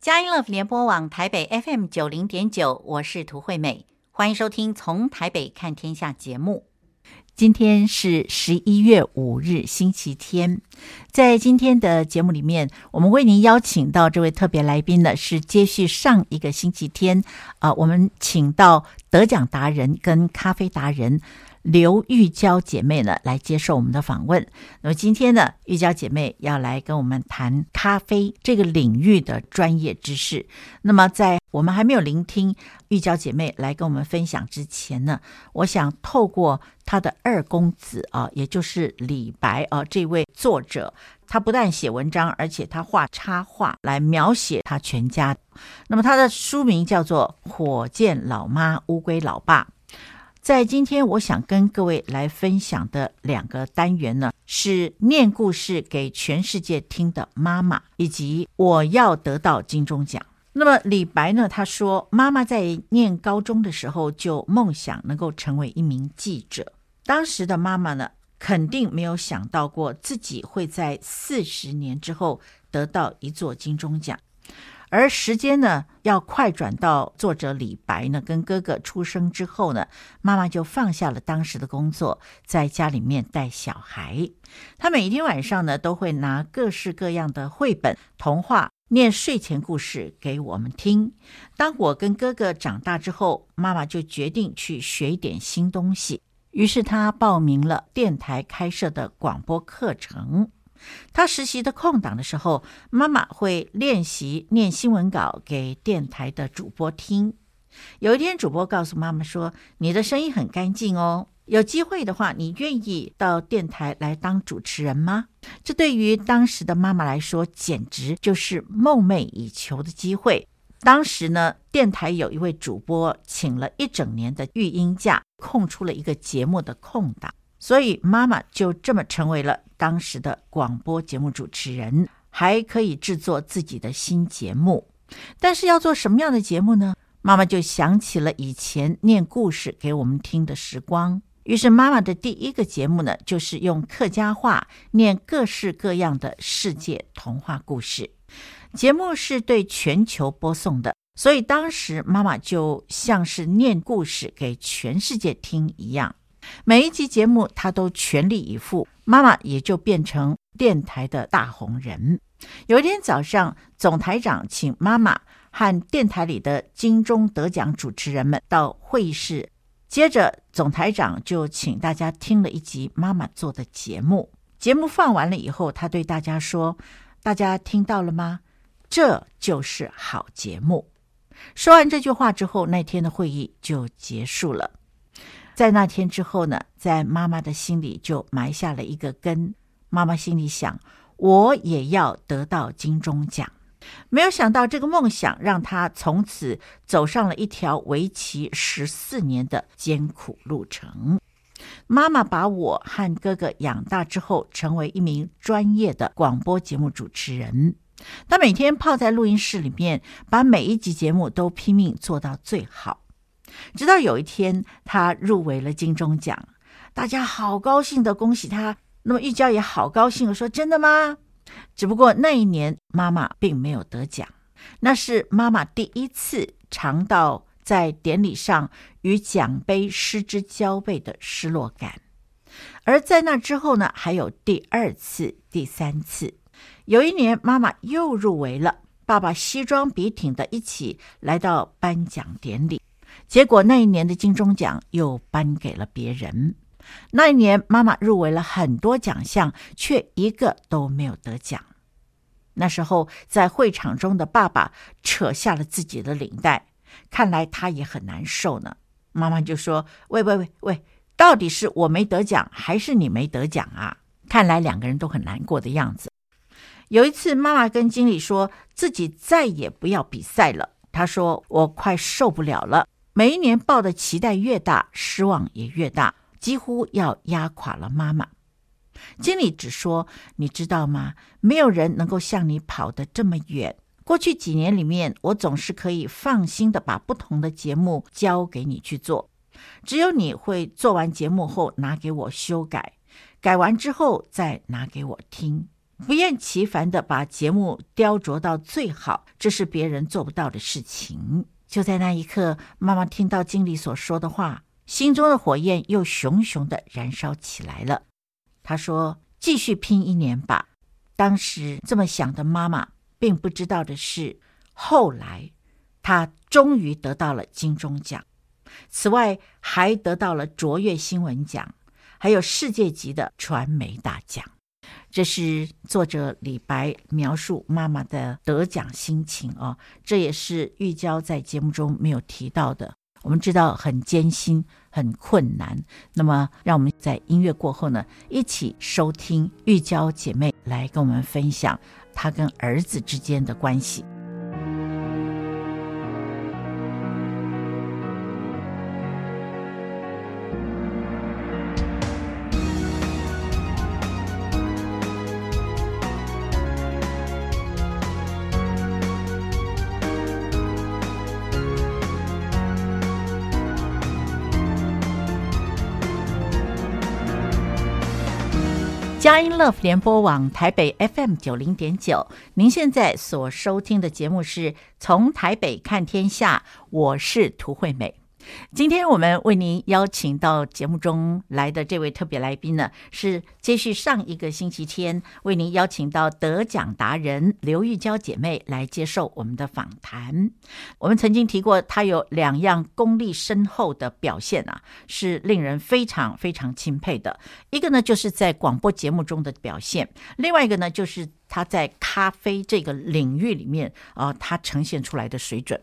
佳音乐联播网台北 FM 九零点九，我是涂惠美，欢迎收听《从台北看天下》节目。今天是十一月五日，星期天。在今天的节目里面，我们为您邀请到这位特别来宾呢，是接续上一个星期天啊、呃，我们请到得奖达人跟咖啡达人。刘玉娇姐妹呢，来接受我们的访问。那么今天呢，玉娇姐妹要来跟我们谈咖啡这个领域的专业知识。那么在我们还没有聆听玉娇姐妹来跟我们分享之前呢，我想透过她的二公子啊，也就是李白啊这位作者，他不但写文章，而且他画插画来描写他全家。那么他的书名叫做《火箭老妈乌龟老爸》。在今天，我想跟各位来分享的两个单元呢，是念故事给全世界听的妈妈，以及我要得到金钟奖。那么李白呢，他说妈妈在念高中的时候就梦想能够成为一名记者。当时的妈妈呢，肯定没有想到过自己会在四十年之后得到一座金钟奖。而时间呢，要快转到作者李白呢跟哥哥出生之后呢，妈妈就放下了当时的工作，在家里面带小孩。她每天晚上呢，都会拿各式各样的绘本、童话念睡前故事给我们听。当我跟哥哥长大之后，妈妈就决定去学一点新东西，于是她报名了电台开设的广播课程。他实习的空档的时候，妈妈会练习念新闻稿给电台的主播听。有一天，主播告诉妈妈说：“你的声音很干净哦，有机会的话，你愿意到电台来当主持人吗？”这对于当时的妈妈来说，简直就是梦寐以求的机会。当时呢，电台有一位主播请了一整年的育婴假，空出了一个节目的空档。所以妈妈就这么成为了当时的广播节目主持人，还可以制作自己的新节目。但是要做什么样的节目呢？妈妈就想起了以前念故事给我们听的时光。于是妈妈的第一个节目呢，就是用客家话念各式各样的世界童话故事。节目是对全球播送的，所以当时妈妈就像是念故事给全世界听一样。每一集节目，他都全力以赴，妈妈也就变成电台的大红人。有一天早上，总台长请妈妈和电台里的金钟得奖主持人们到会议室，接着总台长就请大家听了一集妈妈做的节目。节目放完了以后，他对大家说：“大家听到了吗？这就是好节目。”说完这句话之后，那天的会议就结束了。在那天之后呢，在妈妈的心里就埋下了一个根。妈妈心里想，我也要得到金钟奖。没有想到，这个梦想让她从此走上了一条为期十四年的艰苦路程。妈妈把我和哥哥养大之后，成为一名专业的广播节目主持人。她每天泡在录音室里面，把每一集节目都拼命做到最好。直到有一天，他入围了金钟奖，大家好高兴的恭喜他。那么玉娇也好高兴说：“真的吗？”只不过那一年妈妈并没有得奖，那是妈妈第一次尝到在典礼上与奖杯失之交臂的失落感。而在那之后呢，还有第二次、第三次。有一年妈妈又入围了，爸爸西装笔挺的一起来到颁奖典礼。结果那一年的金钟奖又颁给了别人。那一年，妈妈入围了很多奖项，却一个都没有得奖。那时候，在会场中的爸爸扯下了自己的领带，看来他也很难受呢。妈妈就说：“喂喂喂喂，到底是我没得奖，还是你没得奖啊？”看来两个人都很难过的样子。有一次，妈妈跟经理说自己再也不要比赛了。她说：“我快受不了了。”每一年抱的期待越大，失望也越大，几乎要压垮了妈妈。经理只说：“你知道吗？没有人能够像你跑得这么远。过去几年里面，我总是可以放心的把不同的节目交给你去做，只有你会做完节目后拿给我修改，改完之后再拿给我听。不厌其烦地把节目雕琢到最好，这是别人做不到的事情。就在那一刻，妈妈听到经理所说的话，心中的火焰又熊熊的燃烧起来了。她说：“继续拼一年吧。”当时这么想的妈妈，并不知道的是，后来她终于得到了金钟奖，此外还得到了卓越新闻奖。还有世界级的传媒大奖，这是作者李白描述妈妈的得奖心情啊、这也是玉娇在节目中没有提到的。我们知道很艰辛、很困难。那么，让我们在音乐过后呢，一起收听玉娇姐妹来跟我们分享她跟儿子之间的关系。佳音 Love 联播网台北 FM 九零点九，您现在所收听的节目是从台北看天下，我是涂惠美。今天我们为您邀请到节目中来的这位特别来宾呢，是接续上一个星期天为您邀请到得奖达人刘玉娇姐妹来接受我们的访谈。我们曾经提过，她有两样功力深厚的表现啊，是令人非常非常钦佩的。一个呢，就是在广播节目中的表现；另外一个呢，就是。他在咖啡这个领域里面啊，他呈现出来的水准，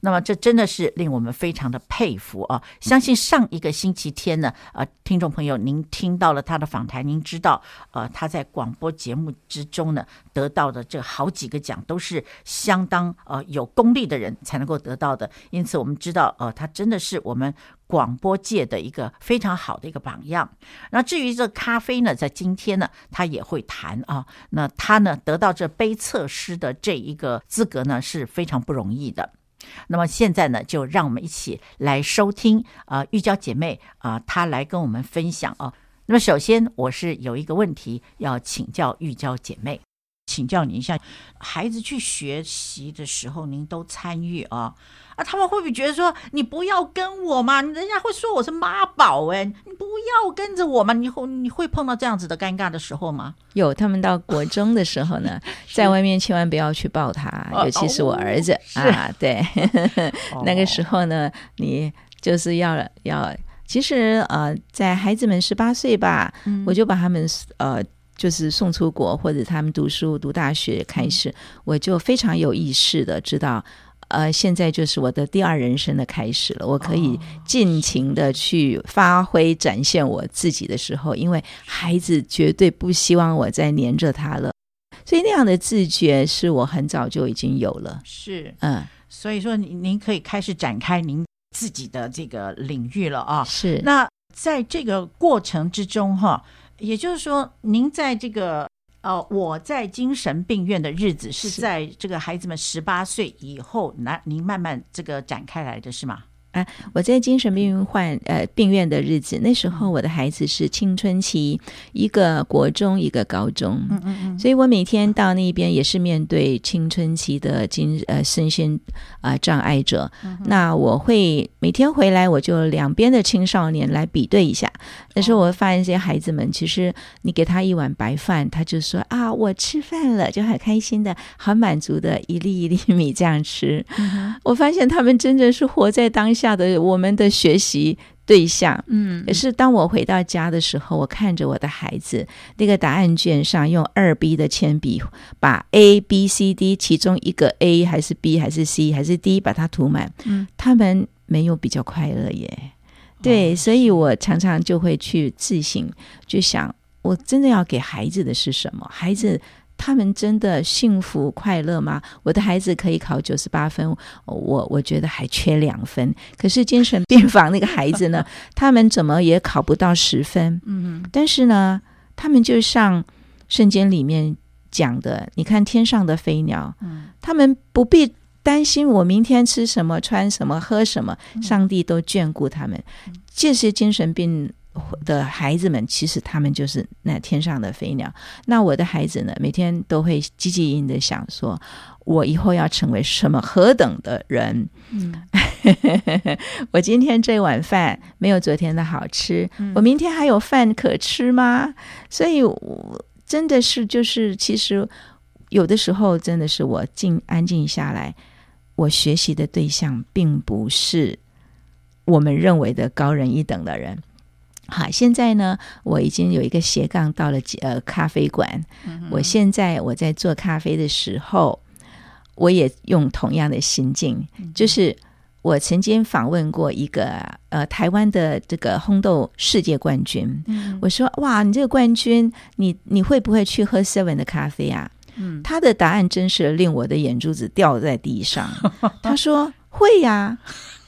那么这真的是令我们非常的佩服啊！相信上一个星期天呢，呃，听众朋友您听到了他的访谈，您知道，呃，他在广播节目之中呢得到的这好几个奖都是相当呃有功力的人才能够得到的，因此我们知道，呃，他真的是我们。广播界的一个非常好的一个榜样。那至于这咖啡呢，在今天呢，他也会谈啊。那他呢，得到这杯测师的这一个资格呢，是非常不容易的。那么现在呢，就让我们一起来收听啊，玉娇姐妹啊，她来跟我们分享啊。那么首先，我是有一个问题要请教玉娇姐妹，请教你一下，孩子去学习的时候，您都参与啊？啊，他们会不会觉得说，你不要跟我嘛？人家会说我是妈宝哎，你不要跟着我嘛？你会你会碰到这样子的尴尬的时候吗？有，他们到国中的时候呢，在外面千万不要去抱他，尤其是我儿子、哦、啊。对，那个时候呢，你就是要要，其实呃，在孩子们十八岁吧，嗯、我就把他们呃，就是送出国或者他们读书读大学开始，嗯、我就非常有意识的知道。呃，现在就是我的第二人生的开始了，我可以尽情的去发挥、展现我自己的时候，因为孩子绝对不希望我再黏着他了，所以那样的自觉是我很早就已经有了。是，嗯，所以说您您可以开始展开您自己的这个领域了啊。是，那在这个过程之中哈，也就是说，您在这个。呃，我在精神病院的日子是在这个孩子们十八岁以后，那您慢慢这个展开来的是吗？啊，我在精神病院患呃病院的日子，那时候我的孩子是青春期，一个国中，一个高中，嗯嗯嗯，所以我每天到那边也是面对青春期的精呃身心啊、呃、障碍者，嗯、那我会每天回来，我就两边的青少年来比对一下。那时候我会发现这些孩子们，其实你给他一碗白饭，他就说啊，我吃饭了，就很开心的，很满足的一粒一粒米这样吃。嗯、我发现他们真正是活在当下。下的我们的学习对象，嗯，可是当我回到家的时候，我看着我的孩子，那个答案卷上用二 B 的铅笔把 A、B、C、D 其中一个 A 还是 B 还是 C 还是 D 把它涂满，嗯，他们没有比较快乐耶，对，哦，所以我常常就会去自省，就想我真的要给孩子的是什么？孩子。他们真的幸福快乐吗？我的孩子可以考九十八分，我我觉得还缺两分。可是精神病房那个孩子呢？他们怎么也考不到十分？嗯哼，但是呢，他们就像圣经里面讲的，你看天上的飞鸟，嗯，他们不必担心我明天吃什么、穿什么、喝什么，上帝都眷顾他们。这些精神病的孩子们，其实他们就是那天上的飞鸟。那我的孩子呢，每天都会积极应的想说，我以后要成为什么何等的人？嗯，我今天这碗饭没有昨天的好吃，嗯、我明天还有饭可吃吗？所以，我真的是就是，其实有的时候真的是我静安静下来，我学习的对象并不是我们认为的高人一等的人。好，现在呢，我已经有一个斜杠到了呃咖啡馆。嗯、我现在我在做咖啡的时候，我也用同样的心境，嗯、就是我曾经访问过一个呃台湾的这个烘豆世界冠军。嗯、我说：“哇，你这个冠军，你你会不会去喝 Seven 的咖啡啊？”嗯，他的答案真是令我的眼珠子掉在地上。他说：“会呀，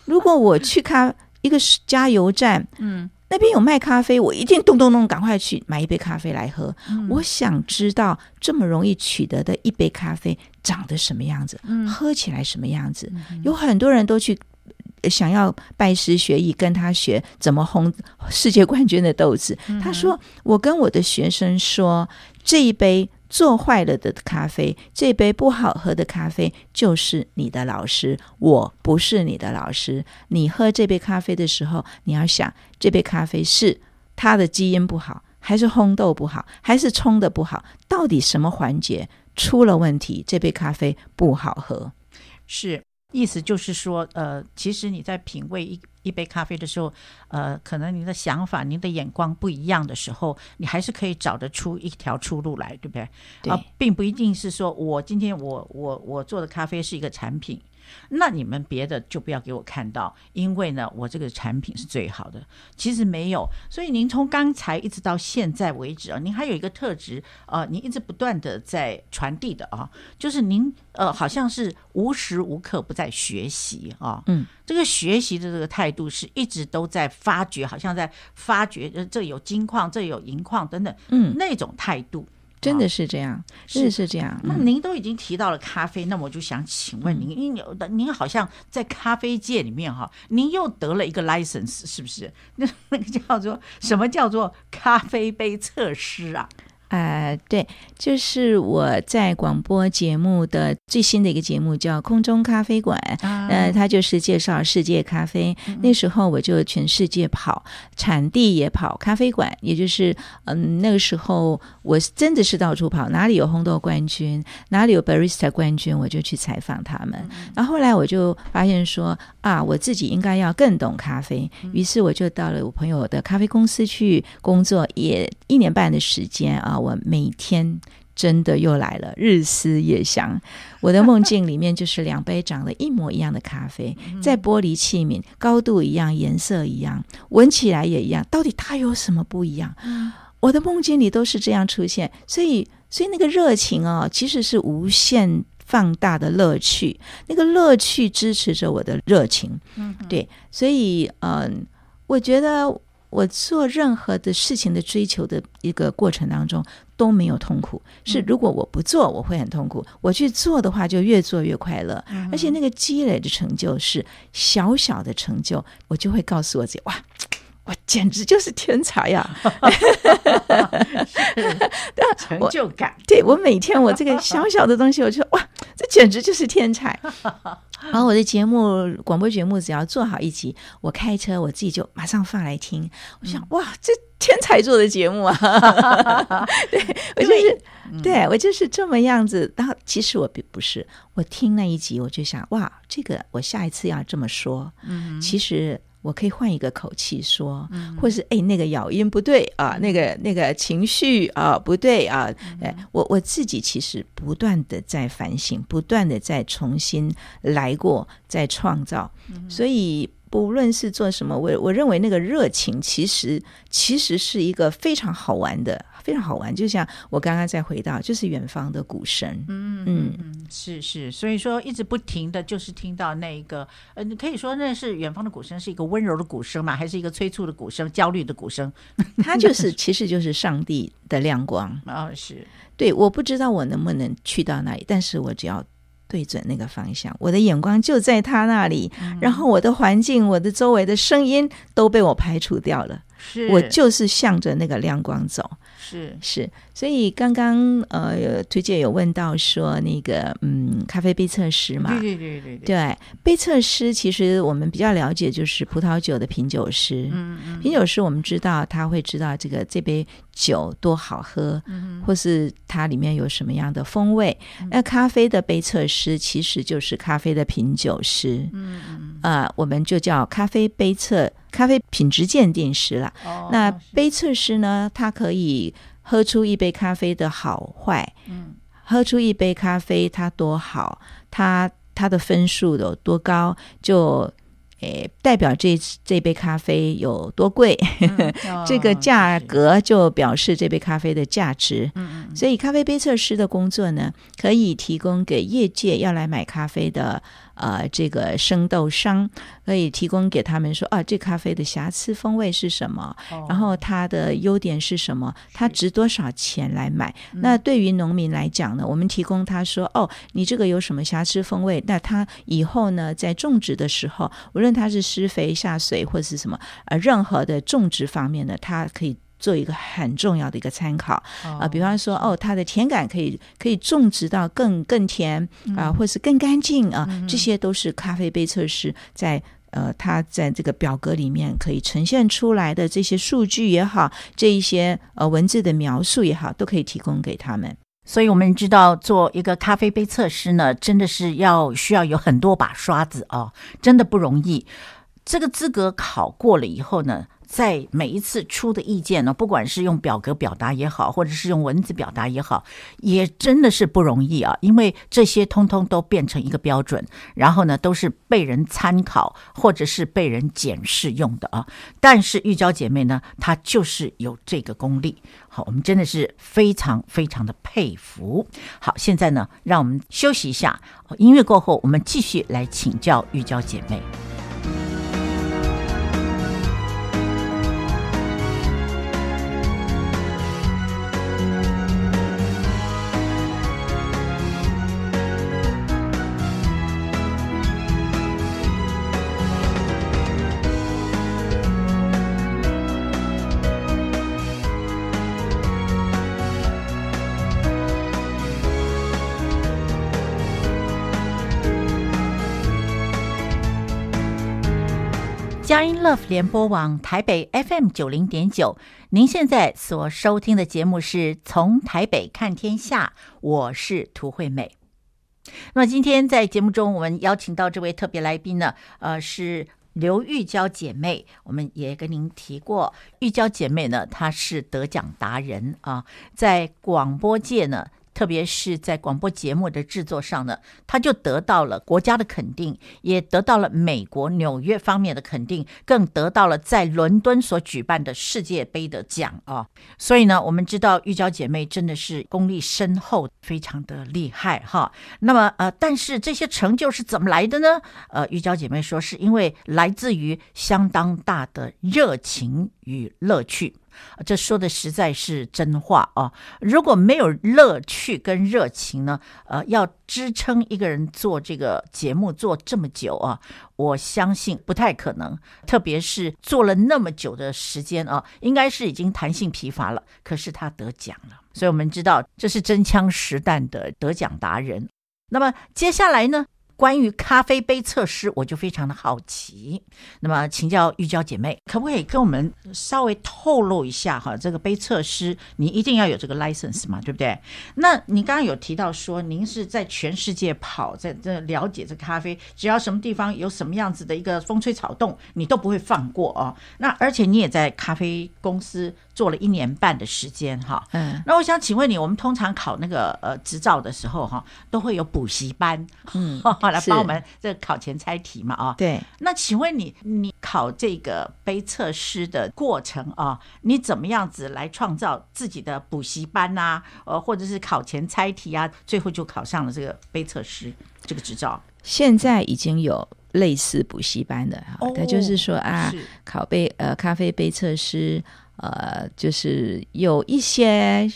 如果我去咖一个加油站，嗯。”那边有卖咖啡，我一定咚咚咚赶快去买一杯咖啡来喝。嗯、我想知道这么容易取得的一杯咖啡长得什么样子，嗯、喝起来什么样子。嗯、有很多人都去想要拜师学艺，跟他学怎么烘世界冠军的豆子。嗯、他说：“我跟我的学生说，这一杯。”做坏了的咖啡，这杯不好喝的咖啡就是你的老师，我不是你的老师。你喝这杯咖啡的时候，你要想，这杯咖啡是它的基因不好，还是烘豆不好，还是冲的不好？到底什么环节出了问题？这杯咖啡不好喝，是意思就是说，呃，其实你在品味一。一杯咖啡的时候，呃，可能您的想法、您的眼光不一样的时候，你还是可以找得出一条出路来，对不对？啊。呃，并不一定是说我今天我我我做的咖啡是一个产品。那你们别的就不要给我看到，因为呢，我这个产品是最好的。其实没有，所以您从刚才一直到现在为止啊，您还有一个特质啊，呃，您一直不断的在传递的啊，就是您呃，好像是无时无刻不在学习啊。嗯，这个学习的这个态度是一直都在发掘，好像在发掘，呃，这有金矿，这有银矿等等，嗯，那种态度。真的是这样，真的是这样。那您都已经提到了咖啡，那么我就想请问您，您有的您好像在咖啡界里面哈，您又得了一个 license，是不是？那 那个叫做什么叫做咖啡杯测试啊？呃，对，就是我在广播节目的最新的一个节目叫《空中咖啡馆》，啊、呃，它就是介绍世界咖啡。嗯、那时候我就全世界跑，产地也跑，咖啡馆，也就是嗯，那个时候我真的是到处跑，哪里有烘豆冠军，哪里有 barista 冠军，我就去采访他们。嗯、然后后来我就发现说啊，我自己应该要更懂咖啡，于是我就到了我朋友的咖啡公司去工作，也一年半的时间啊。我每天真的又来了，日思夜想。我的梦境里面就是两杯长得一模一样的咖啡，在玻璃器皿，高度一样，颜色一样，闻起来也一样。到底它有什么不一样？我的梦境里都是这样出现，所以，所以那个热情哦，其实是无限放大的乐趣。那个乐趣支持着我的热情。嗯对，所以，嗯，我觉得。我做任何的事情的追求的一个过程当中都没有痛苦，是如果我不做，我会很痛苦；我去做的话，就越做越快乐。而且那个积累的成就是小小的成就，我就会告诉我自己：哇，我简直就是天才呀！成就感，对，我每天我这个小小的东西，我就哇，这简直就是天才。然后我的节目广播节目只要做好一集，我开车我自己就马上放来听。我想哇，这天才做的节目啊！对，我就是，嗯、对我就是这么样子。然后其实我并不是，我听那一集我就想哇，这个我下一次要这么说。嗯，其实。我可以换一个口气说，或是哎，那个咬音不对啊，那个那个情绪啊不对啊，哎，我我自己其实不断的在反省，不断的在重新来过，在创造，所以。不论是做什么，我我认为那个热情其实其实是一个非常好玩的，非常好玩。就像我刚刚再回到，就是远方的鼓声，嗯嗯嗯，是是，所以说一直不停的就是听到那个，呃，你可以说那是远方的鼓声，是一个温柔的鼓声嘛，还是一个催促的鼓声，焦虑的鼓声？它就是，其实就是上帝的亮光啊、哦，是对，我不知道我能不能去到那里，但是我只要。对准那个方向，我的眼光就在他那里，嗯、然后我的环境、我的周围的声音都被我排除掉了。是我就是向着那个亮光走。是。是，所以刚刚呃，推荐有问到说那个嗯，咖啡杯测师嘛，对对对对对，对杯测师其实我们比较了解就是葡萄酒的品酒师，嗯嗯，品酒师我们知道他会知道这个这杯酒多好喝，嗯，或是它里面有什么样的风味。嗯、那咖啡的杯测师其实就是咖啡的品酒师，嗯我们就叫咖啡杯测。咖啡品质鉴定师了，哦、那杯测师呢？他可以喝出一杯咖啡的好坏，嗯，喝出一杯咖啡它多好，它它的分数有多高，就诶代表这这杯咖啡有多贵，嗯 哦、这个价格就表示这杯咖啡的价值。嗯嗯，所以咖啡杯测师的工作呢，可以提供给业界要来买咖啡的。呃，这个生豆商可以提供给他们说啊，这咖啡的瑕疵风味是什么？哦、然后它的优点是什么？它值多少钱来买？那对于农民来讲呢，我们提供他说哦，你这个有什么瑕疵风味？那他以后呢，在种植的时候，无论他是施肥下水或是什么，呃，任何的种植方面呢，他可以。做一个很重要的一个参考啊、呃，比方说哦，它的甜感可以可以种植到更更甜啊、呃，或是更干净啊，这些都是咖啡杯测试在呃，它在这个表格里面可以呈现出来的这些数据也好，这一些呃文字的描述也好，都可以提供给他们。所以我们知道，做一个咖啡杯测试呢，真的是要需要有很多把刷子哦，真的不容易。这个资格考过了以后呢，在每一次出的意见呢，不管是用表格表达也好，或者是用文字表达也好，也真的是不容易啊。因为这些通通都变成一个标准，然后呢，都是被人参考或者是被人检视用的啊。但是玉娇姐妹呢，她就是有这个功力。好，我们真的是非常非常的佩服。好，现在呢，让我们休息一下，音乐过后，我们继续来请教玉娇姐妹。联播网台北 FM 九零点九，您现在所收听的节目是从台北看天下，我是涂惠美。那么今天在节目中，我们邀请到这位特别来宾呢，呃，是刘玉娇姐妹。我们也跟您提过，玉娇姐妹呢，她是得奖达人啊，在广播界呢。特别是在广播节目的制作上呢，他就得到了国家的肯定，也得到了美国纽约方面的肯定，更得到了在伦敦所举办的世界杯的奖啊！所以呢，我们知道玉娇姐妹真的是功力深厚，非常的厉害哈。那么呃，但是这些成就是怎么来的呢？呃，玉娇姐妹说是因为来自于相当大的热情与乐趣。这说的实在是真话啊！如果没有乐趣跟热情呢，呃，要支撑一个人做这个节目做这么久啊，我相信不太可能。特别是做了那么久的时间啊，应该是已经弹性疲乏了。可是他得奖了，所以我们知道这是真枪实弹的得奖达人。那么接下来呢？关于咖啡杯测试，我就非常的好奇。那么，请教玉娇姐妹，可不可以跟我们稍微透露一下哈？这个杯测试，你一定要有这个 license 嘛，对不对？那你刚刚有提到说，您是在全世界跑，在这了解这咖啡，只要什么地方有什么样子的一个风吹草动，你都不会放过哦。那而且你也在咖啡公司做了一年半的时间哈。嗯。那我想请问你，我们通常考那个呃执照的时候哈，都会有补习班，嗯。来帮我们这个考前猜题嘛啊，对。那请问你，你考这个杯测师的过程啊，你怎么样子来创造自己的补习班呐、啊？呃，或者是考前猜题啊，最后就考上了这个杯测师这个执照？现在已经有类似补习班的哈，它、哦、就是说啊，考杯呃咖啡杯测师呃，就是有一些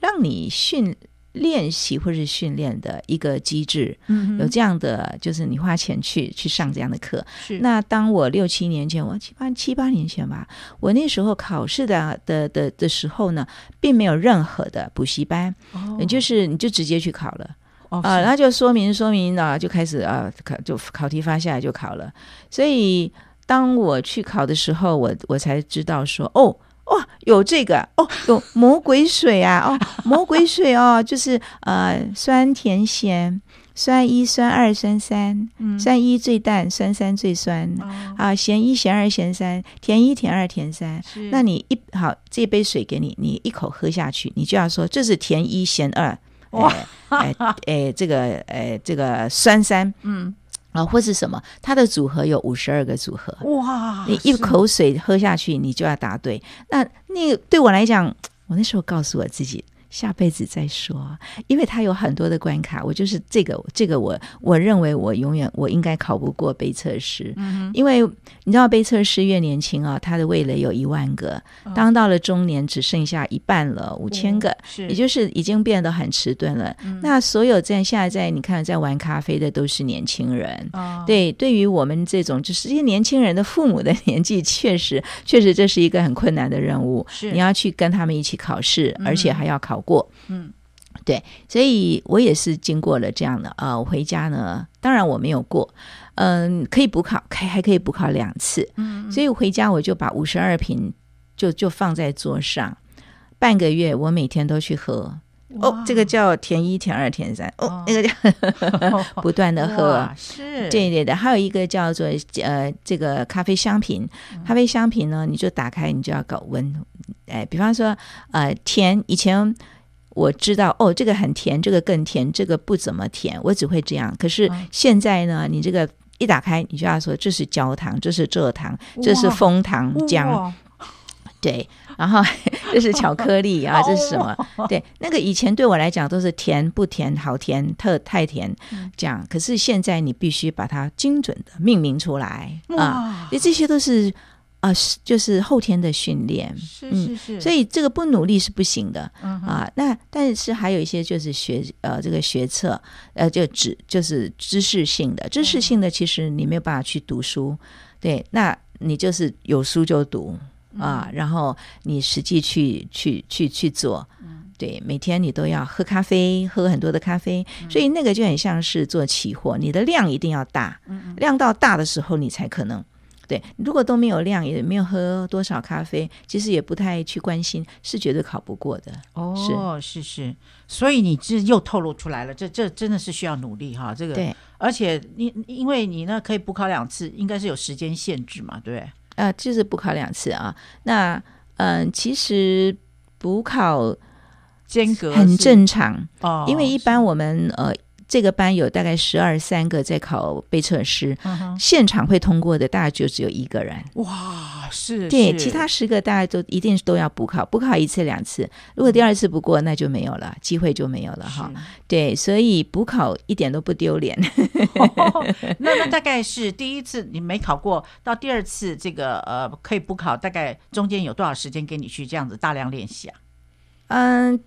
让你训。练习或是训练的一个机制，嗯，有这样的，就是你花钱去去上这样的课。是。那当我六七年前，我七八七八年前吧，我那时候考试的的的的时候呢，并没有任何的补习班，哦，就是你就直接去考了，啊、哦，呃，然后就说明说明啊，就开始啊考，就考题发下来就考了。所以当我去考的时候，我我才知道说，哦。哇、哦，有这个哦，有魔鬼水啊，哦，魔鬼水哦，就是呃，酸甜咸，酸一、酸二、酸三，嗯，酸一最淡，酸三最酸，哦、啊，咸一、咸二、咸三，甜一、甜二、甜三。那你一好，这杯水给你，你一口喝下去，你就要说这是甜一、咸二，哇，哎哎，哎，这个哎这个酸三，嗯。啊，或是什么？它的组合有五十二个组合。哇！你一口水喝下去，你就要答对。那那个对我来讲，我那时候告诉我自己。下辈子再说，因为它有很多的关卡。我就是这个，这个我我认为我永远我应该考不过杯测师，嗯，因为你知道杯测师越年轻啊，他的味蕾有一万个，哦，当到了中年只剩下一半了，五千个，是，也就是已经变得很迟钝了，嗯。那所有在现在在你看在玩咖啡的都是年轻人，哦，对，对于我们这种就是这些年轻人的父母的年纪，确实确实这是一个很困难的任务，是。你要去跟他们一起考试，嗯，而且还要考。过，嗯，对，所以我也是经过了这样的啊、呃。我回家呢，当然我没有过，嗯、呃，可以补考，还还可以补考两次，嗯，所以我回家我就把五十二瓶就就放在桌上，半个月我每天都去喝。哦，这个叫甜一、甜二、甜三，哦，哦那个叫 不断的喝，是，对对的。还有一个叫做呃，这个咖啡香瓶，咖啡香瓶呢，你就打开，你就要搞温。哎，比方说，呃，甜，以前我知道哦，这个很甜，这个更甜，这个不怎么甜，我只会这样。可是现在呢，你这个一打开，你就要说这是焦糖，这是蔗糖，这是枫糖浆，对，然后 这是巧克力 啊，这是什么？对，那个以前对我来讲都是甜不甜，好甜，特太甜，这样。可是现在你必须把它精准的命名出来啊，这些都是。啊，是就是后天的训练，是是是、嗯，所以这个不努力是不行的、嗯、啊。那但是还有一些就是学呃这个学测呃就知就是知识性的，知识性的其实你没有办法去读书，嗯、对，那你就是有书就读啊、嗯，然后你实际去去去去做，对，每天你都要喝咖啡，喝很多的咖啡，嗯、所以那个就很像是做期货，你的量一定要大，量到大的时候你才可能。对，如果都没有量，也没有喝多少咖啡，其实也不太去关心，是绝对考不过的。哦，是是是，所以你这又透露出来了，这这真的是需要努力哈。这个，对，而且你因为你呢可以补考两次，应该是有时间限制嘛，对不对？呃，就是补考两次啊。那嗯、呃，其实补考间隔很正常哦，因为一般我们呃。这个班有大概十二三个在考备测师，嗯，现场会通过的大概就只有一个人。哇，是，对，其他十个大家都一定都要补考，补考一次两次，如果第二次不过，那就没有了，机会就没有了哈。对，所以补考一点都不丢脸。哦、那那大概是第一次你没考过，到第二次这个呃可以补考，大概中间有多少时间给你去这样子大量练习啊？嗯。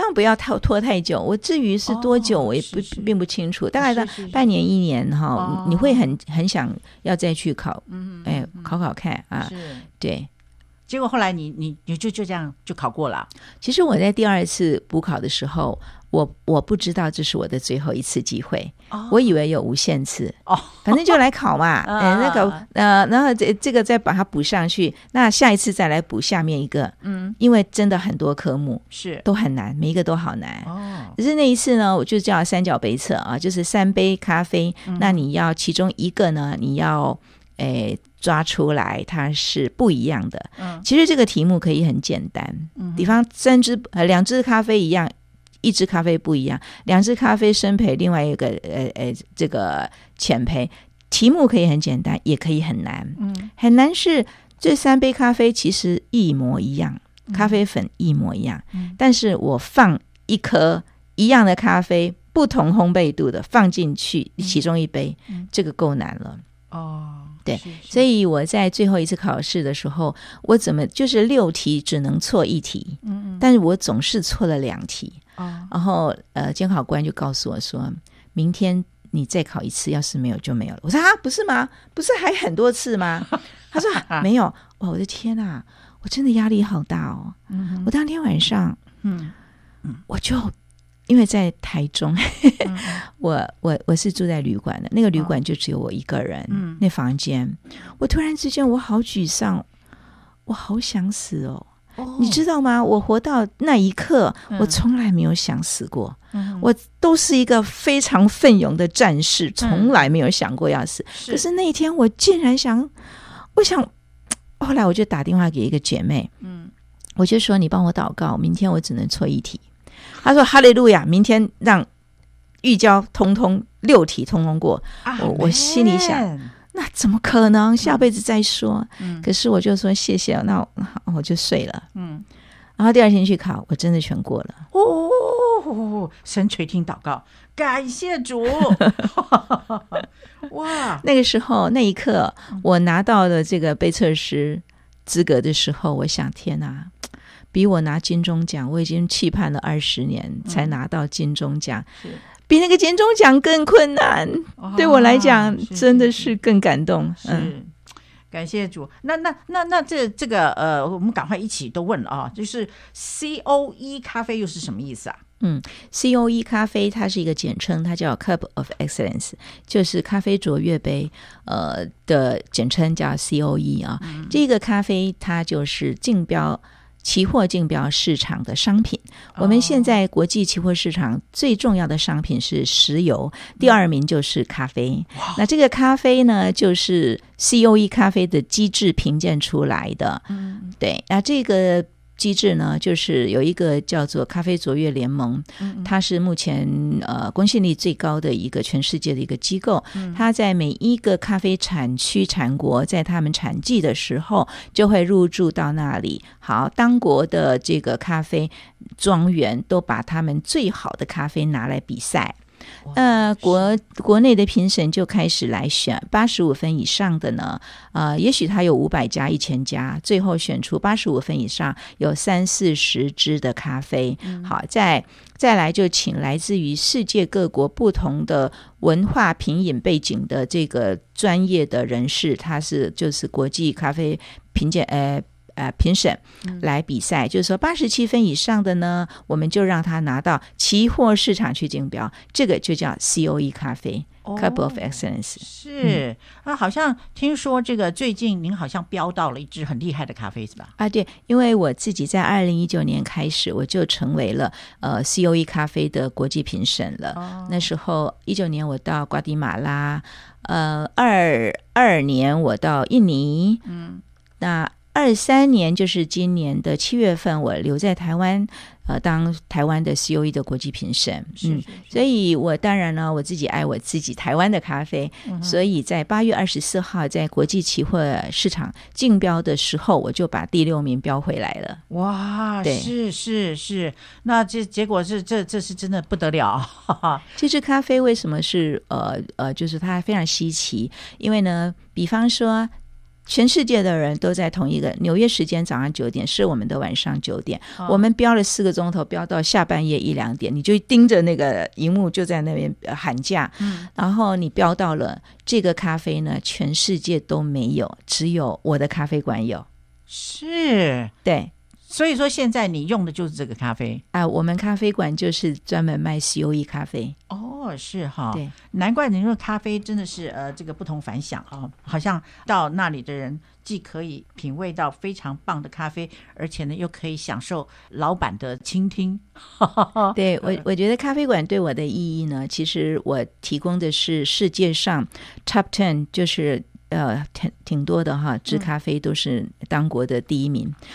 当然不要拖拖太久，我至于是多久，我也不、并不清楚。大概到半年一年哈，你会很很想要再去考，嗯，哎，考考看啊，对。结果后来你你你就就这样就考过了。其实我在第二次补考的时候。我我不知道这是我的最后一次机会，oh. 我以为有无限次哦，反正就来考嘛，嗯、uh. 欸，那个呃，然后这这个再把它补上去，那下一次再来补下面一个，嗯，因为真的很多科目是都很难，每一个都好难哦。可是那一次呢，我就叫三角杯测啊，就是三杯咖啡，嗯、那你要其中一个呢，你要诶、欸、抓出来它是不一样的。嗯，其实这个题目可以很简单，嗯，比方三支呃两支咖啡一样。一支咖啡不一样，两支咖啡深焙，另外一个呃呃这个浅焙，题目可以很简单，也可以很难。嗯，很难是这三杯咖啡其实一模一样，咖啡粉一模一样，嗯，但是我放一颗一样的咖啡，不同烘焙度的放进去其中一杯，嗯，这个够难了。哦。对，所以我在最后一次考试的时候，我怎么就是六题只能错一题，嗯嗯，但是我总是错了两题，哦，然后呃，监考官就告诉我说，明天你再考一次，要是没有就没有了。我说啊，不是吗？不是还很多次吗？他说 没有。哇，我的天呐，我真的压力好大哦。嗯，我当天晚上，嗯嗯，我就。因为在台中，嗯、我我我是住在旅馆的，那个旅馆就只有我一个人，嗯、那房间，我突然之间我好沮丧，我好想死哦，哦。你知道吗？我活到那一刻，嗯、我从来没有想死过，嗯、我都是一个非常奋勇的战士，从来没有想过要死。嗯、可是那一天，我竟然想，我想，后来我就打电话给一个姐妹，嗯，我就说你帮我祷告，明天我只能错一题。他说：“哈利路亚，明天让玉交通通六题通通过。啊”我我心里想，那怎么可能？下辈子再说。嗯、可是我就说谢谢，那我，我就睡了。嗯，然后第二天去考，我真的全过了。哦，神垂听祷告，感谢主！哇，那个时候那一刻，我拿到了这个被测师资格的时候，我想：天哪！比我拿金钟奖，我已经期盼了二十年才拿到金钟奖，嗯、比那个金钟奖更困难。哦、对我来讲，真的是更感动。是，嗯、感谢主。那那那那这这个呃，我们赶快一起都问了啊，就是 COE 咖啡又是什么意思啊？嗯，COE 咖啡它是一个简称，它叫 Cup of Excellence，就是咖啡卓越杯呃的简称叫 COE 啊。嗯、这个咖啡它就是竞标。期货竞标市场的商品，我们现在国际期货市场最重要的商品是石油，第二名就是咖啡。那这个咖啡呢，就是 COE 咖啡的机制评鉴出来的。嗯，对，那这个。机制呢，就是有一个叫做咖啡卓越联盟，它是目前呃公信力最高的一个全世界的一个机构。它在每一个咖啡产区产国，在他们产季的时候，就会入驻到那里。好，当国的这个咖啡庄园都把他们最好的咖啡拿来比赛。呃，国国内的评审就开始来选八十五分以上的呢，呃，也许他有五百家、一千家，最后选出八十五分以上有三四十支的咖啡。嗯、好，再再来就请来自于世界各国不同的文化品饮背景的这个专业的人士，他是就是国际咖啡评鉴呃。呃，评审来比赛，嗯、就是说八十七分以上的呢，我们就让他拿到期货市场去竞标，这个就叫 COE 咖啡、哦、Cup of Excellence。是、嗯、啊，好像听说这个最近您好像标到了一支很厉害的咖啡，是吧？啊，对，因为我自己在二零一九年开始，我就成为了呃 COE 咖啡的国际评审了。哦、那时候一九年我到瓜迪马拉，呃，二二年我到印尼，嗯，那。二三年就是今年的七月份，我留在台湾，呃，当台湾的 COE 的国际评审。嗯，所以我当然呢，我自己爱我自己台湾的咖啡，嗯、所以在八月二十四号在国际期货市场竞标的时候，我就把第六名标回来了。哇，对是是是，那这结果是这这是真的不得了。这支咖啡为什么是呃呃，就是它非常稀奇？因为呢，比方说。全世界的人都在同一个纽约时间早上九点，是我们的晚上九点。哦、我们标了四个钟头，标到下半夜一两点，你就盯着那个荧幕，就在那边喊价。嗯，然后你标到了这个咖啡呢，全世界都没有，只有我的咖啡馆有。是，对。所以说，现在你用的就是这个咖啡啊？我们咖啡馆就是专门卖 COE 咖啡。哦，是哈，对，难怪你说咖啡真的是呃，这个不同凡响啊、哦，好像到那里的人既可以品味到非常棒的咖啡，而且呢又可以享受老板的倾听。对 我，我觉得咖啡馆对我的意义呢，其实我提供的是世界上 Top Ten，就是呃挺挺多的哈，制咖啡都是当国的第一名。嗯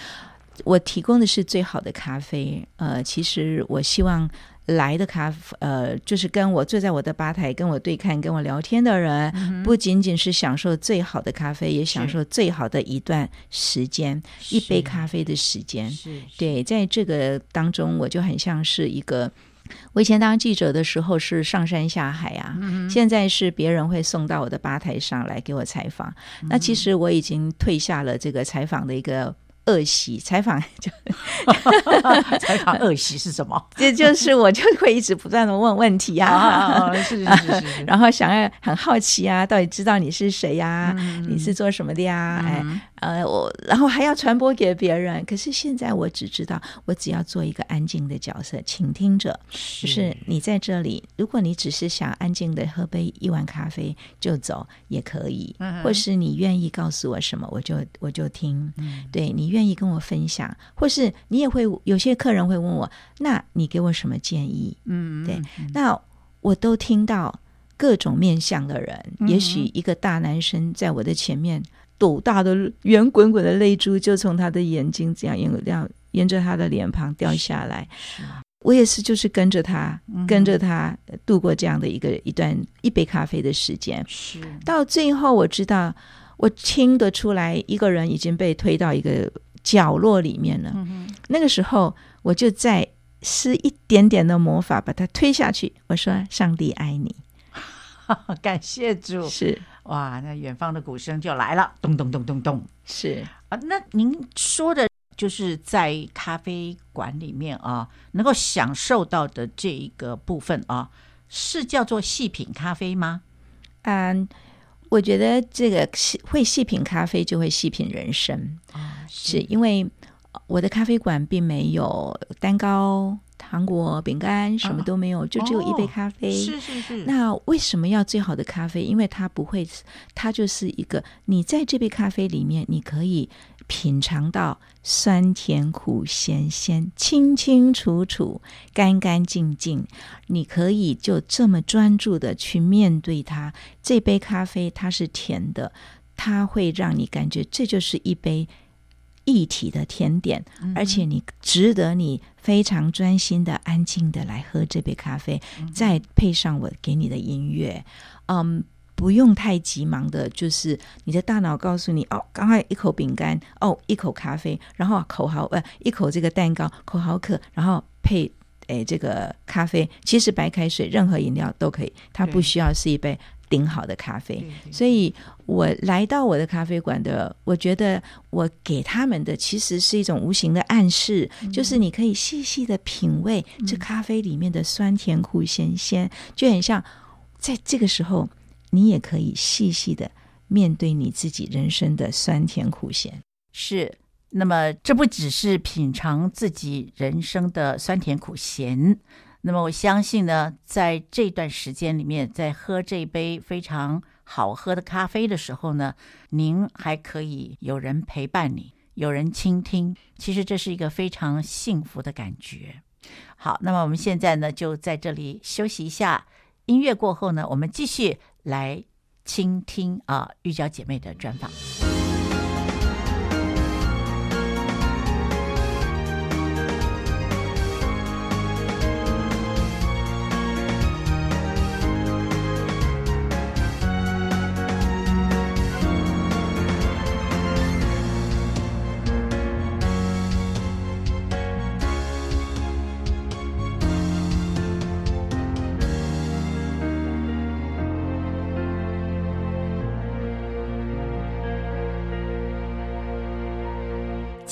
我提供的是最好的咖啡，呃，其实我希望来的咖啡，呃，就是跟我坐在我的吧台，跟我对看，跟我聊天的人，嗯、不仅仅是享受最好的咖啡，也享受最好的一段时间，一杯咖啡的时间。是，对，在这个当中，我就很像是一个我以前当记者的时候是上山下海啊，嗯、现在是别人会送到我的吧台上来给我采访。嗯、那其实我已经退下了这个采访的一个。恶习采访就 采访恶习是什么？这就是我就会一直不断的问问题啊，是是是是，然后想要很好奇啊，到底知道你是谁呀？嗯、你是做什么的呀？嗯、哎。呃，我然后还要传播给别人。可是现在我只知道，我只要做一个安静的角色，倾听者。是就是你在这里，如果你只是想安静的喝杯一碗咖啡就走也可以，嗯、或是你愿意告诉我什么，我就我就听。嗯、对你愿意跟我分享，或是你也会有些客人会问我，那你给我什么建议？嗯，对，那我都听到各种面向的人。嗯、也许一个大男生在我的前面。斗大的圆滚滚的泪珠就从他的眼睛这样沿这沿着他的脸庞掉下来。我也是，就是跟着他，跟着他度过这样的一个一段一杯咖啡的时间。是到最后，我知道我听得出来，一个人已经被推到一个角落里面了。那个时候，我就在施一点点的魔法把他推下去。我说：“上帝爱你。” 感谢主，是哇，那远方的鼓声就来了，咚咚咚咚咚，是啊。那您说的就是在咖啡馆里面啊，能够享受到的这一个部分啊，是叫做细品咖啡吗？嗯，我觉得这个会细品咖啡，就会细品人生啊，是，是因为我的咖啡馆并没有蛋糕。糖果、饼干什么都没有，啊、就只有一杯咖啡。是是是。那为什么要最好的咖啡？因为它不会，它就是一个，你在这杯咖啡里面，你可以品尝到酸甜苦咸鲜，清清楚楚、干干净净。你可以就这么专注的去面对它。这杯咖啡它是甜的，它会让你感觉这就是一杯。一体的甜点，而且你值得你非常专心的、安静的来喝这杯咖啡，嗯、再配上我给你的音乐，嗯，不用太急忙的，就是你的大脑告诉你，哦，刚才一口饼干，哦，一口咖啡，然后口好呃，一口这个蛋糕，口好渴，然后配诶这个咖啡，其实白开水任何饮料都可以，它不需要是一杯。顶好的咖啡，所以我来到我的咖啡馆的，我觉得我给他们的其实是一种无形的暗示，嗯、就是你可以细细的品味这咖啡里面的酸甜苦咸鲜，就很像在这个时候，你也可以细细的面对你自己人生的酸甜苦咸。是，那么这不只是品尝自己人生的酸甜苦咸。那么我相信呢，在这段时间里面，在喝这杯非常好喝的咖啡的时候呢，您还可以有人陪伴你，有人倾听，其实这是一个非常幸福的感觉。好，那么我们现在呢，就在这里休息一下，音乐过后呢，我们继续来倾听啊玉娇姐妹的专访。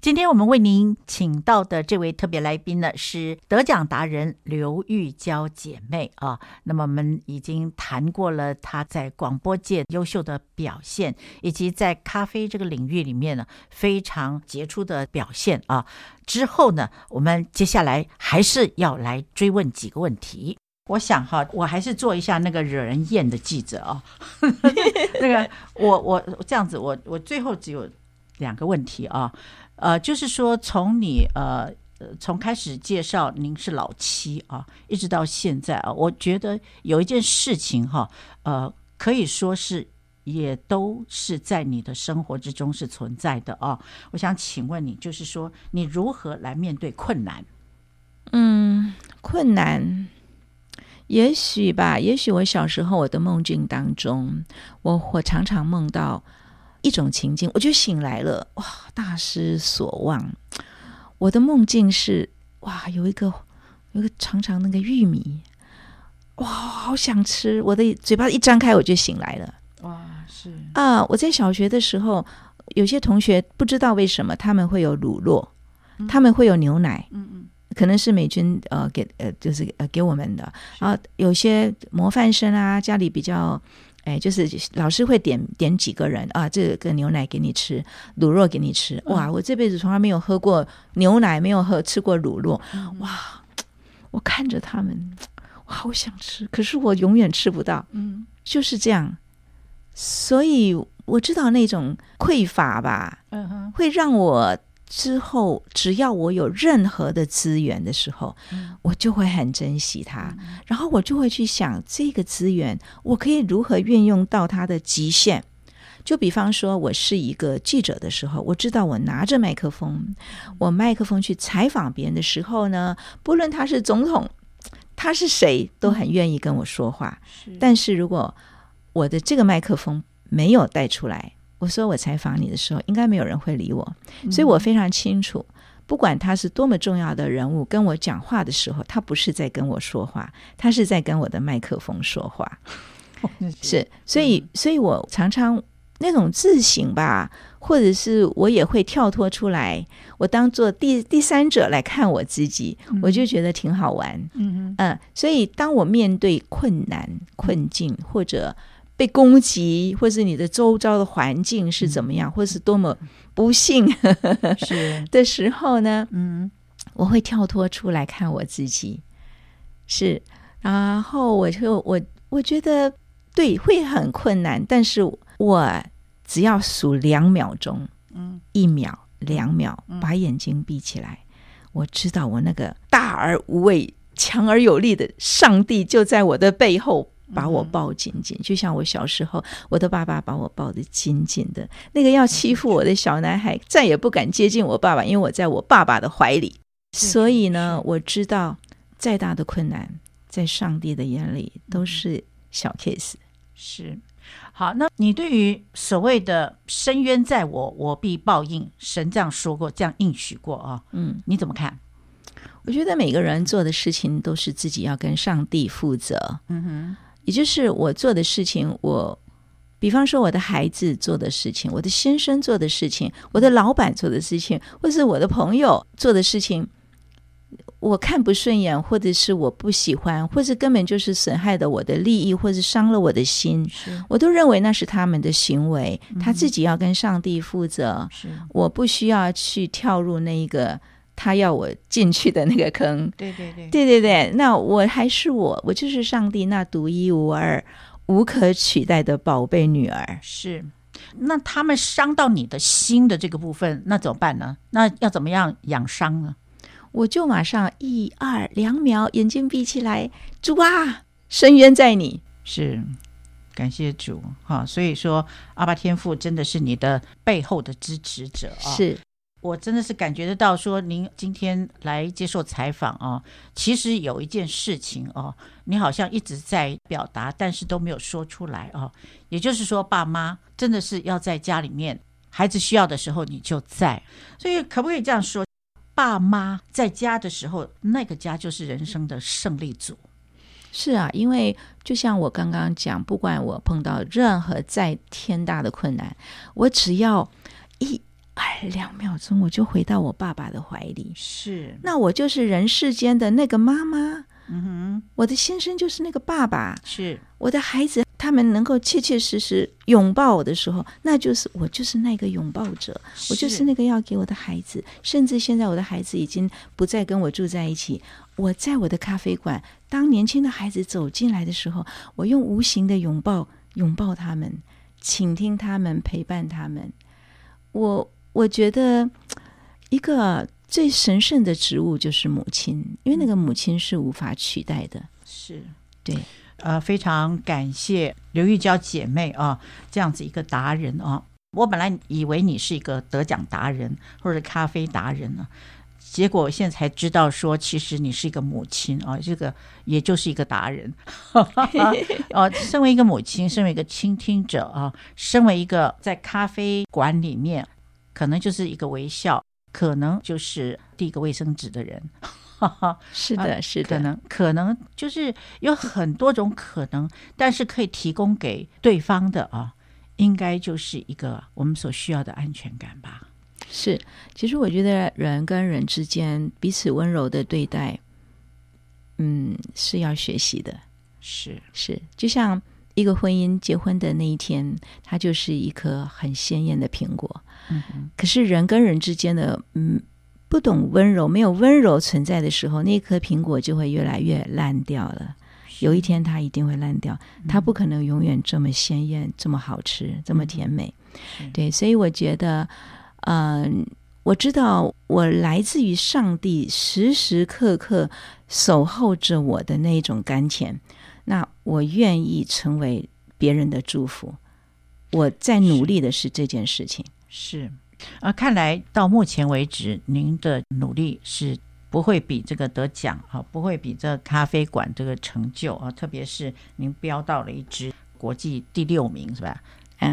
今天我们为您请到的这位特别来宾呢，是得奖达人刘玉娇姐妹啊。那么我们已经谈过了她在广播界优秀的表现，以及在咖啡这个领域里面呢非常杰出的表现啊。之后呢，我们接下来还是要来追问几个问题。我想哈，我还是做一下那个惹人厌的记者啊。那个我我这样子，我我最后只有。两个问题啊，呃，就是说从你呃从开始介绍您是老七啊，一直到现在啊，我觉得有一件事情哈，呃，可以说是也都是在你的生活之中是存在的啊。我想请问你，就是说你如何来面对困难？嗯，困难也许吧，也许我小时候我的梦境当中，我我常常梦到一种情境，我就醒来了，哇，大失所望。我的梦境是哇，有一个有一个长长那个玉米，哇，好想吃，我的嘴巴一张开我就醒来了。哇，是啊，我在小学的时候，有些同学不知道为什么他们会有乳酪，嗯、他们会有牛奶，嗯嗯，可能是美军呃给呃就是呃给我们的。然后有些模范生啊，家里比较哎，就是老师会点点几个人啊，这个牛奶给你吃，卤肉给你吃。哇，我这辈子从来没有喝过牛奶，没有喝吃过乳酪。嗯、哇，我看着他们，我好想吃，可是我永远吃不到。嗯，就是这样。所以我知道那种匮乏吧，嗯哼，会让我之后只要我有任何的资源的时候，嗯，我就会很珍惜它，嗯，然后我就会去想这个资源我可以如何运用到它的极限。就比方说，我是一个记者的时候，我知道我拿着麦克风，我麦克风去采访别人的时候呢，不论他是总统，他是谁，都很愿意跟我说话。是，但是如果我的这个麦克风没有带出来，我说我采访你的时候，应该没有人会理我，所以我非常清楚，不管他是多么重要的人物，跟我讲话的时候，他不是在跟我说话，他是在跟我的麦克风说话。是，所以，所以我常常那种自省吧，或者是我也会跳脱出来，我当做第第三者来看我自己，我就觉得挺好玩。嗯嗯，所以当我面对困难、困境或者被攻击，或是你的周遭的环境是怎么样，嗯、或是多么不幸是。的时候呢？嗯，我会跳脱出来看我自己，是，然后我就我我觉得对，会很困难，但是我只要数两秒钟，嗯，一秒、两秒，把眼睛闭起来，我知道我那个大而无畏、强而有力的上帝就在我的背后。把我抱紧紧，就像我小时候，我的爸爸把我抱得紧紧的。那个要欺负我的小男孩，再也不敢接近我爸爸，因为我在我爸爸的怀里。所以呢，我知道再大的困难，在上帝的眼里都是小 case。是，好，那你对于所谓的“深渊在我，我必报应”，神这样说过，这样应许过啊？嗯，你怎么看？我觉得每个人做的事情都是自己要跟上帝负责。嗯哼。也就是我做的事情，我比方说我的孩子做的事情，我的先生做的事情，我的老板做的事情，或是我的朋友做的事情，我看不顺眼，或者是我不喜欢，或者根本就是损害的我的利益，或者伤了我的心，我都认为那是他们的行为，他自己要跟上帝负责，我不需要去跳入那一个。他要我进去的那个坑，对对对，对对对，那我还是我，我就是上帝那独一无二、无可取代的宝贝女儿。是，那他们伤到你的心的这个部分，那怎么办呢？那要怎么样养伤呢？我就马上一二两秒，眼睛闭起来，主啊，深渊在你。是，感谢主哈。所以说，阿爸天父真的是你的背后的支持者啊。是。我真的是感觉得到，说您今天来接受采访啊，其实有一件事情哦，你好像一直在表达，但是都没有说出来哦。也就是说，爸妈真的是要在家里面，孩子需要的时候你就在。所以，可不可以这样说，爸妈在家的时候，那个家就是人生的胜利组？是啊，因为就像我刚刚讲，不管我碰到任何再天大的困难，我只要一。哎，两秒钟我就回到我爸爸的怀里。是，那我就是人世间的那个妈妈。嗯哼，我的先生就是那个爸爸。是，我的孩子，他们能够切切实实拥抱我的时候，那就是我就是那个拥抱者。我就是那个要给我的孩子，甚至现在我的孩子已经不再跟我住在一起。我在我的咖啡馆，当年轻的孩子走进来的时候，我用无形的拥抱拥抱他们，倾听他们，陪伴他们。我。我觉得一个最神圣的职务就是母亲，因为那个母亲是无法取代的。是对，呃，非常感谢刘玉娇姐妹啊，这样子一个达人啊。我本来以为你是一个得奖达人或者咖啡达人呢，结果我现在才知道，说其实你是一个母亲啊，这个也就是一个达人。哦，身为一个母亲，身为一个倾听者啊，身为一个在咖啡馆里面，可能就是一个微笑，可能就是递一个卫生纸的人。是的，是的，可能可能就是有很多种可能，但是可以提供给对方的啊，应该就是一个我们所需要的安全感吧。是，其实我觉得人跟人之间彼此温柔的对待，嗯，是要学习的。是是，就像一个婚姻结婚的那一天，它就是一颗很鲜艳的苹果。嗯，可是人跟人之间的，嗯，不懂温柔，没有温柔存在的时候，那颗苹果就会越来越烂掉了。有一天，它一定会烂掉，它不可能永远这么鲜艳、这么好吃、这么甜美。对，所以我觉得。嗯，我知道我来自于上帝，时时刻刻守候着我的那一种甘甜。那我愿意成为别人的祝福。我在努力的是这件事情。是啊，看来到目前为止，您的努力是不会比这个得奖啊，不会比这咖啡馆这个成就啊，特别是您标到了一支国际第六名，是吧？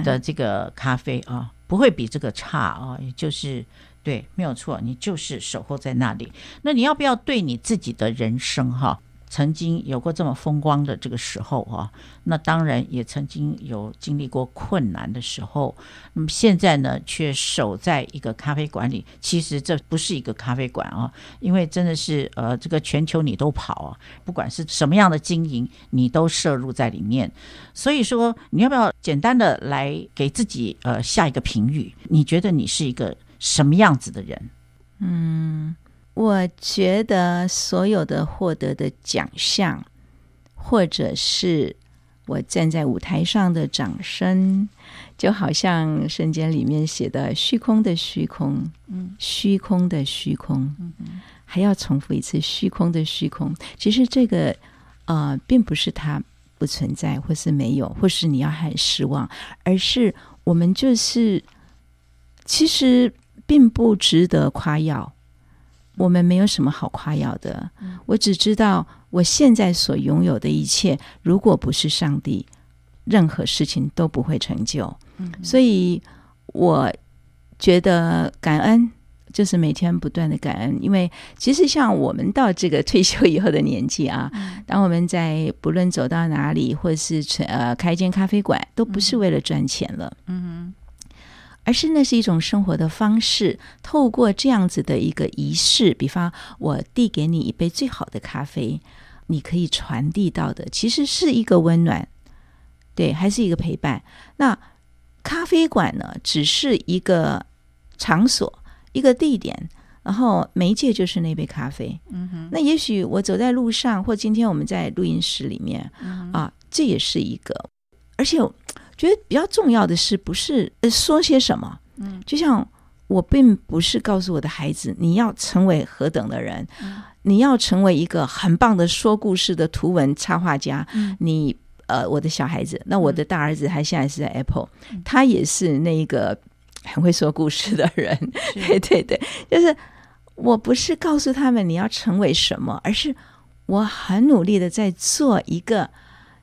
的这个咖啡啊。不会比这个差啊，也就是对，没有错，你就是守候在那里。那你要不要对你自己的人生哈，曾经有过这么风光的这个时候啊？那当然也曾经有经历过困难的时候。那么现在呢，却守在一个咖啡馆里。其实这不是一个咖啡馆啊，因为真的是呃，这个全球你都跑啊，不管是什么样的经营，你都涉入在里面。所以说，你要不要简单的来给自己呃下一个评语？你觉得你是一个什么样子的人？嗯。我觉得所有的获得的奖项，或者是我站在舞台上的掌声，就好像瞬间里面写的“虚空的虚空”，嗯，虚空的虚空，嗯，还要重复一次“虚空的虚空”。其实这个呃，并不是它不存在，或是没有，或是你要很失望，而是我们就是其实并不值得夸耀。我们没有什么好夸耀的，我只知道我现在所拥有的一切，如果不是上帝，任何事情都不会成就。所以我觉得感恩就是每天不断的感恩，因为其实像我们到这个退休以后的年纪啊，当我们在不论走到哪里，或是呃开一间咖啡馆，都不是为了赚钱了。嗯。而是那是一种生活的方式，透过这样子的一个仪式，比方我递给你一杯最好的咖啡，你可以传递到的，其实是一个温暖，对，还是一个陪伴。那咖啡馆呢，只是一个场所，一个地点，然后媒介就是那杯咖啡。嗯哼。那也许我走在路上，或今天我们在录音室里面，嗯、啊，这也是一个，而且。觉得比较重要的是，不是说些什么。嗯，就像我并不是告诉我的孩子，你要成为何等的人，嗯、你要成为一个很棒的说故事的图文插画家。嗯、你呃，我的小孩子，那我的大儿子他现在是在 Apple，、嗯、他也是那一个很会说故事的人。对对对，就是我不是告诉他们你要成为什么，而是我很努力的在做一个。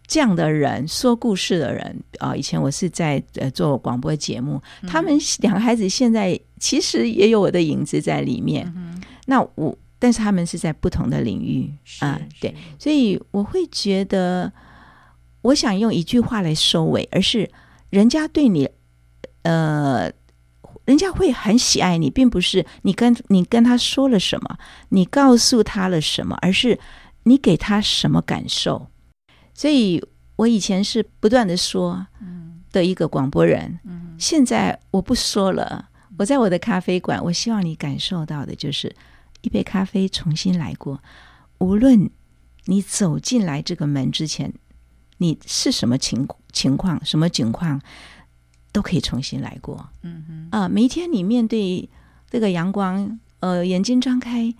这样的人，说故事的人啊，以前我是在呃做广播节目，嗯、他们两个孩子现在其实也有我的影子在里面。嗯、那我，但是他们是在不同的领域啊，对，所以我会觉得，我想用一句话来收尾，而是人家对你，呃，人家会很喜爱你，并不是你跟你跟他说了什么，你告诉他了什么，而是你给他什么感受。所以，我以前是不断的说的一个广播人，嗯、现在我不说了。我在我的咖啡馆，我希望你感受到的就是一杯咖啡重新来过。无论你走进来这个门之前，你是什么情情况、什么情况，都可以重新来过。嗯哼啊，每一天你面对这个阳光，呃，眼睛张开。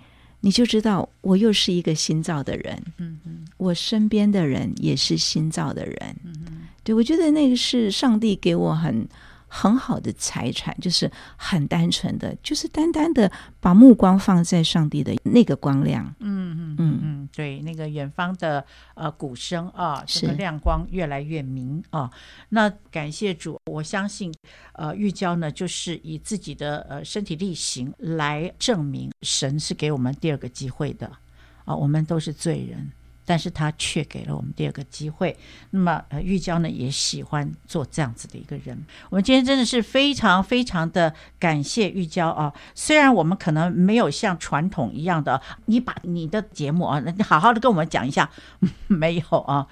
你就知道，我又是一个新造的人。嗯嗯，我身边的人也是新造的人。嗯嗯，对，我觉得那个是上帝给我很很好的财产，就是很单纯的，就是单单的把目光放在上帝的那个光亮。嗯嗯嗯嗯，对，那个远方的呃鼓声啊，这个亮光越来越明啊。那感谢主，我相信呃玉娇呢，就是以自己的呃身体力行来证明神是给我们第二个机会的啊。我们都是罪人。但是他却给了我们第二个机会。那么，呃，玉娇呢也喜欢做这样子的一个人。我们今天真的是非常非常的感谢玉娇啊！虽然我们可能没有像传统一样的，你把你的节目啊，你好好的跟我们讲一下，没有啊。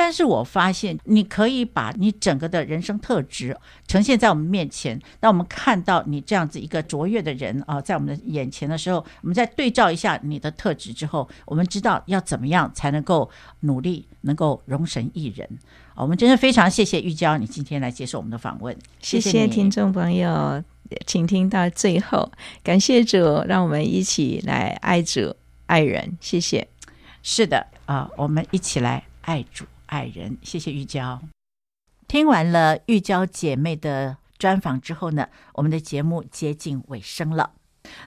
但是我发现，你可以把你整个的人生特质呈现在我们面前，让我们看到你这样子一个卓越的人啊，在我们的眼前的时候，我们再对照一下你的特质之后，我们知道要怎么样才能够努力，能够容神一人。我们真的非常谢谢玉娇，你今天来接受我们的访问，谢谢，谢谢听众朋友，请听到最后，感谢主，让我们一起来爱主爱人，谢谢。是的啊，我们一起来爱主。爱人，谢谢玉娇。听完了玉娇姐妹的专访之后呢，我们的节目接近尾声了。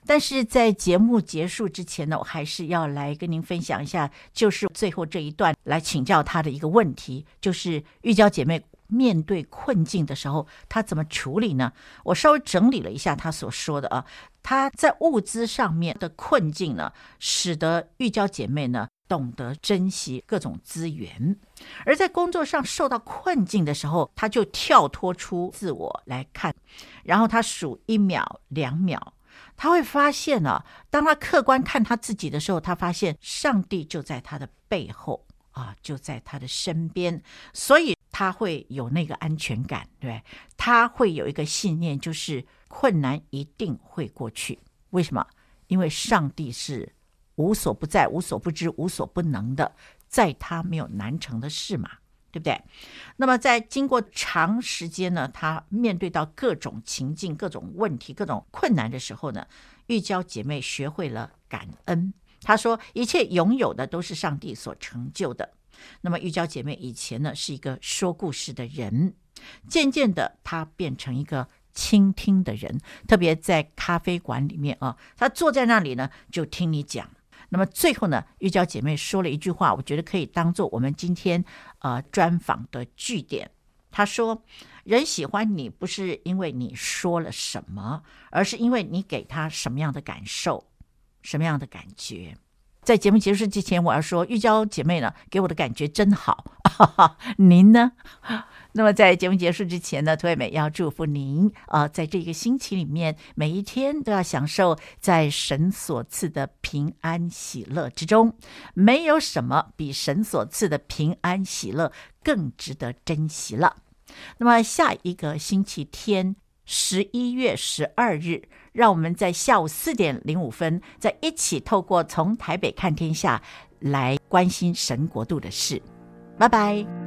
但是在节目结束之前呢，我还是要来跟您分享一下，就是最后这一段来请教她的一个问题，就是玉娇姐妹面对困境的时候，她怎么处理呢？我稍微整理了一下她所说的啊，她在物资上面的困境呢，使得玉娇姐妹呢。懂得珍惜各种资源，而在工作上受到困境的时候，他就跳脱出自我来看，然后他数一秒、两秒，他会发现呢、啊，当他客观看他自己的时候，他发现上帝就在他的背后啊，就在他的身边，所以他会有那个安全感，对，他会有一个信念，就是困难一定会过去。为什么？因为上帝是。无所不在、无所不知、无所不能的，在他没有难成的事嘛，对不对？那么在经过长时间呢，他面对到各种情境、各种问题、各种困难的时候呢，玉娇姐妹学会了感恩。她说：“一切拥有的都是上帝所成就的。”那么玉娇姐妹以前呢是一个说故事的人，渐渐的她变成一个。倾听的人，特别在咖啡馆里面啊，他坐在那里呢，就听你讲。那么最后呢，玉娇姐妹说了一句话，我觉得可以当做我们今天呃专访的据点。她说：“人喜欢你，不是因为你说了什么，而是因为你给他什么样的感受，什么样的感觉。”在节目结束之前，我要说，玉娇姐妹呢，给我的感觉真好。哈哈，您呢？那么在节目结束之前呢，涂惠美要祝福您啊、呃，在这个星期里面，每一天都要享受在神所赐的平安喜乐之中。没有什么比神所赐的平安喜乐更值得珍惜了。那么下一个星期天，十一月十二日，让我们在下午四点零五分，再一起透过从台北看天下来关心神国度的事。拜拜。